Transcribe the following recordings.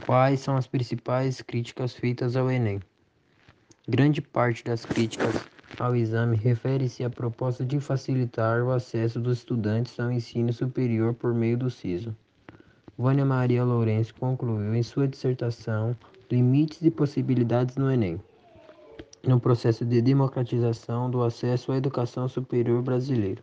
Quais são as principais críticas feitas ao Enem? Grande parte das críticas ao exame refere-se à proposta de facilitar o acesso dos estudantes ao ensino superior por meio do SISO. Vânia Maria Lourenço concluiu em sua dissertação Limites e possibilidades no Enem, no processo de democratização do acesso à educação superior brasileiro.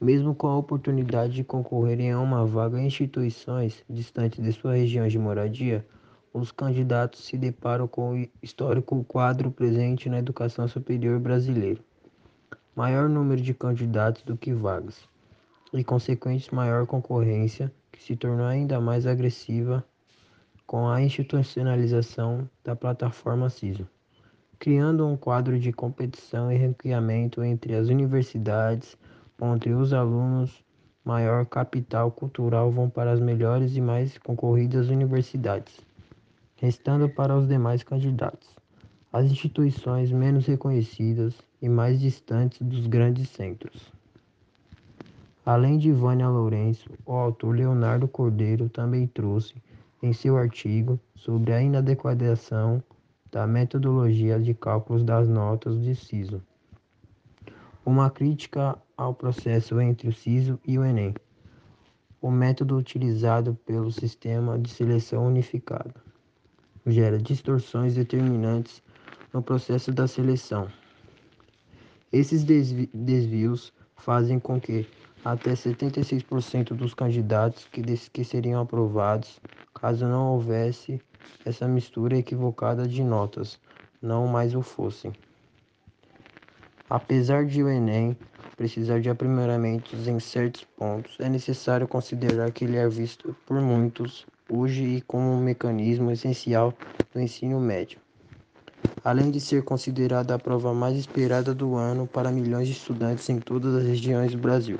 Mesmo com a oportunidade de concorrerem a uma vaga em instituições distantes de sua região de moradia, os candidatos se deparam com o histórico quadro presente na educação superior brasileira. Maior número de candidatos do que vagas, e consequente maior concorrência, que se tornou ainda mais agressiva com a institucionalização da plataforma CISO, criando um quadro de competição e ranqueamento entre as universidades onde os alunos maior capital cultural vão para as melhores e mais concorridas universidades, restando para os demais candidatos as instituições menos reconhecidas e mais distantes dos grandes centros. Além de Vânia Lourenço, o autor Leonardo Cordeiro também trouxe em seu artigo sobre a inadequação da metodologia de cálculos das notas de SISO uma crítica ao processo entre o SISO e o Enem. O método utilizado pelo sistema de seleção unificado gera distorções determinantes no processo da seleção. Esses desvi desvios fazem com que até 76% dos candidatos que, que seriam aprovados, caso não houvesse essa mistura equivocada de notas, não mais o fossem. Apesar de o Enem precisar de aprimoramentos em certos pontos, é necessário considerar que ele é visto por muitos hoje como um mecanismo essencial do ensino médio, além de ser considerada a prova mais esperada do ano para milhões de estudantes em todas as regiões do Brasil.